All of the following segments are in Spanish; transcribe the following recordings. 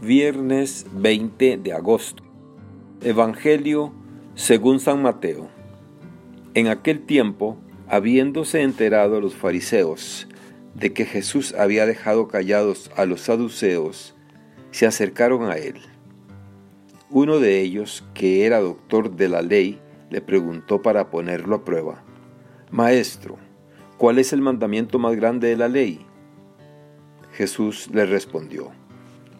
Viernes 20 de agosto. Evangelio según San Mateo. En aquel tiempo, habiéndose enterado los fariseos de que Jesús había dejado callados a los saduceos, se acercaron a él. Uno de ellos, que era doctor de la ley, le preguntó para ponerlo a prueba, Maestro, ¿cuál es el mandamiento más grande de la ley? Jesús le respondió,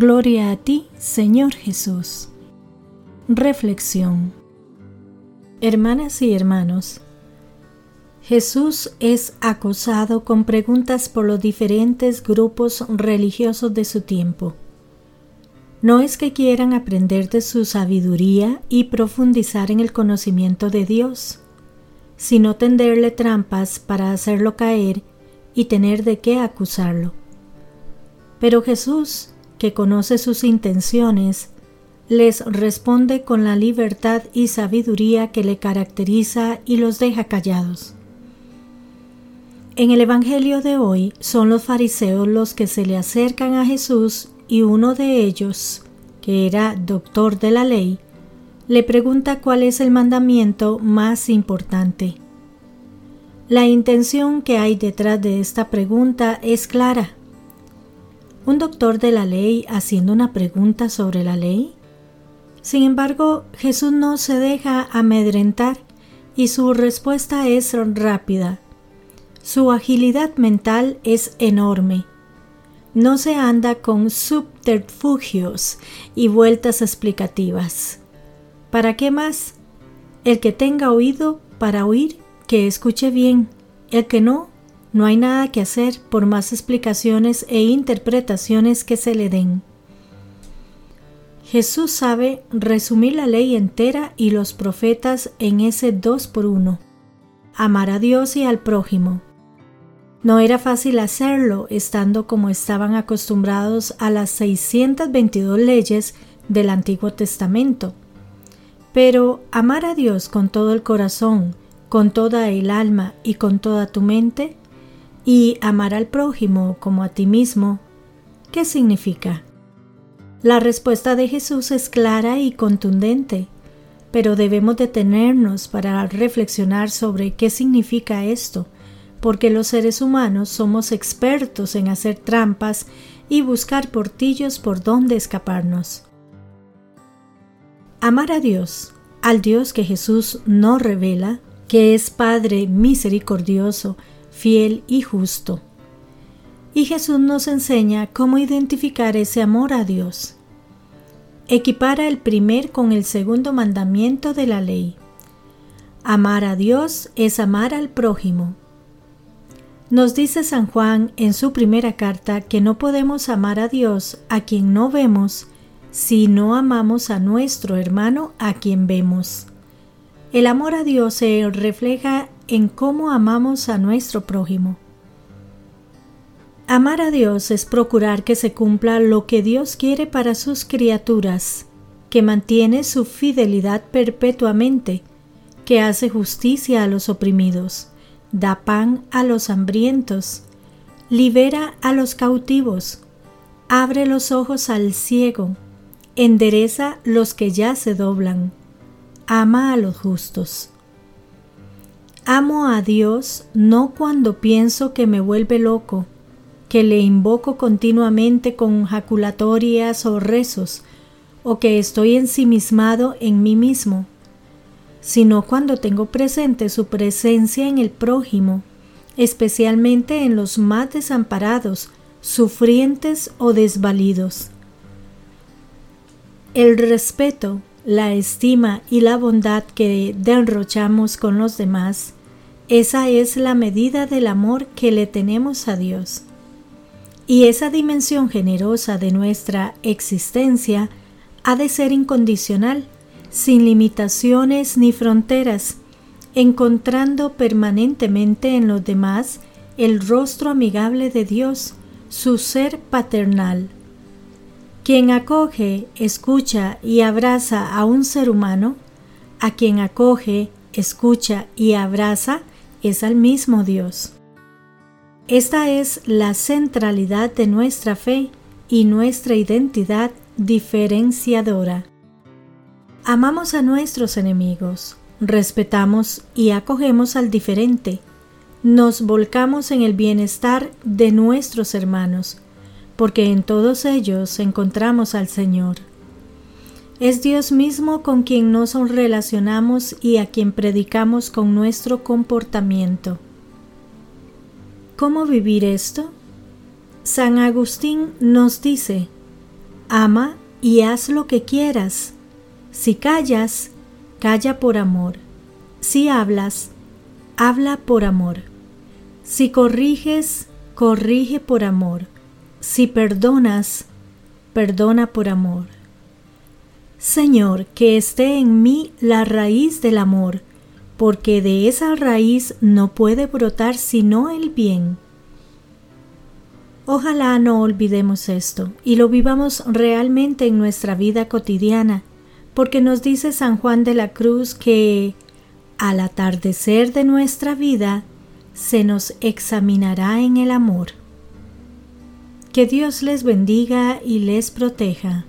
Gloria a ti, Señor Jesús. Reflexión. Hermanas y hermanos, Jesús es acosado con preguntas por los diferentes grupos religiosos de su tiempo. No es que quieran aprender de su sabiduría y profundizar en el conocimiento de Dios, sino tenderle trampas para hacerlo caer y tener de qué acusarlo. Pero Jesús que conoce sus intenciones, les responde con la libertad y sabiduría que le caracteriza y los deja callados. En el Evangelio de hoy son los fariseos los que se le acercan a Jesús y uno de ellos, que era doctor de la ley, le pregunta cuál es el mandamiento más importante. La intención que hay detrás de esta pregunta es clara un doctor de la ley haciendo una pregunta sobre la ley? Sin embargo, Jesús no se deja amedrentar y su respuesta es rápida. Su agilidad mental es enorme. No se anda con subterfugios y vueltas explicativas. ¿Para qué más? El que tenga oído para oír, que escuche bien. El que no, no hay nada que hacer por más explicaciones e interpretaciones que se le den. Jesús sabe resumir la ley entera y los profetas en ese dos por uno. Amar a Dios y al prójimo. No era fácil hacerlo estando como estaban acostumbrados a las 622 leyes del Antiguo Testamento. Pero amar a Dios con todo el corazón, con toda el alma y con toda tu mente y amar al prójimo como a ti mismo, ¿qué significa? La respuesta de Jesús es clara y contundente, pero debemos detenernos para reflexionar sobre qué significa esto, porque los seres humanos somos expertos en hacer trampas y buscar portillos por donde escaparnos. Amar a Dios, al Dios que Jesús no revela, que es Padre misericordioso, fiel y justo. Y Jesús nos enseña cómo identificar ese amor a Dios. Equipara el primer con el segundo mandamiento de la ley. Amar a Dios es amar al prójimo. Nos dice San Juan en su primera carta que no podemos amar a Dios a quien no vemos si no amamos a nuestro hermano a quien vemos. El amor a Dios se refleja en cómo amamos a nuestro prójimo. Amar a Dios es procurar que se cumpla lo que Dios quiere para sus criaturas, que mantiene su fidelidad perpetuamente, que hace justicia a los oprimidos, da pan a los hambrientos, libera a los cautivos, abre los ojos al ciego, endereza los que ya se doblan, ama a los justos. Amo a Dios no cuando pienso que me vuelve loco, que le invoco continuamente con jaculatorias o rezos, o que estoy ensimismado en mí mismo, sino cuando tengo presente su presencia en el prójimo, especialmente en los más desamparados, sufrientes o desvalidos. El respeto, la estima y la bondad que derrochamos con los demás esa es la medida del amor que le tenemos a Dios. Y esa dimensión generosa de nuestra existencia ha de ser incondicional, sin limitaciones ni fronteras, encontrando permanentemente en los demás el rostro amigable de Dios, su ser paternal. Quien acoge, escucha y abraza a un ser humano, a quien acoge, escucha y abraza es al mismo Dios. Esta es la centralidad de nuestra fe y nuestra identidad diferenciadora. Amamos a nuestros enemigos, respetamos y acogemos al diferente, nos volcamos en el bienestar de nuestros hermanos, porque en todos ellos encontramos al Señor. Es Dios mismo con quien nos relacionamos y a quien predicamos con nuestro comportamiento. ¿Cómo vivir esto? San Agustín nos dice, ama y haz lo que quieras. Si callas, calla por amor. Si hablas, habla por amor. Si corriges, corrige por amor. Si perdonas, perdona por amor. Señor, que esté en mí la raíz del amor, porque de esa raíz no puede brotar sino el bien. Ojalá no olvidemos esto y lo vivamos realmente en nuestra vida cotidiana, porque nos dice San Juan de la Cruz que al atardecer de nuestra vida se nos examinará en el amor. Que Dios les bendiga y les proteja.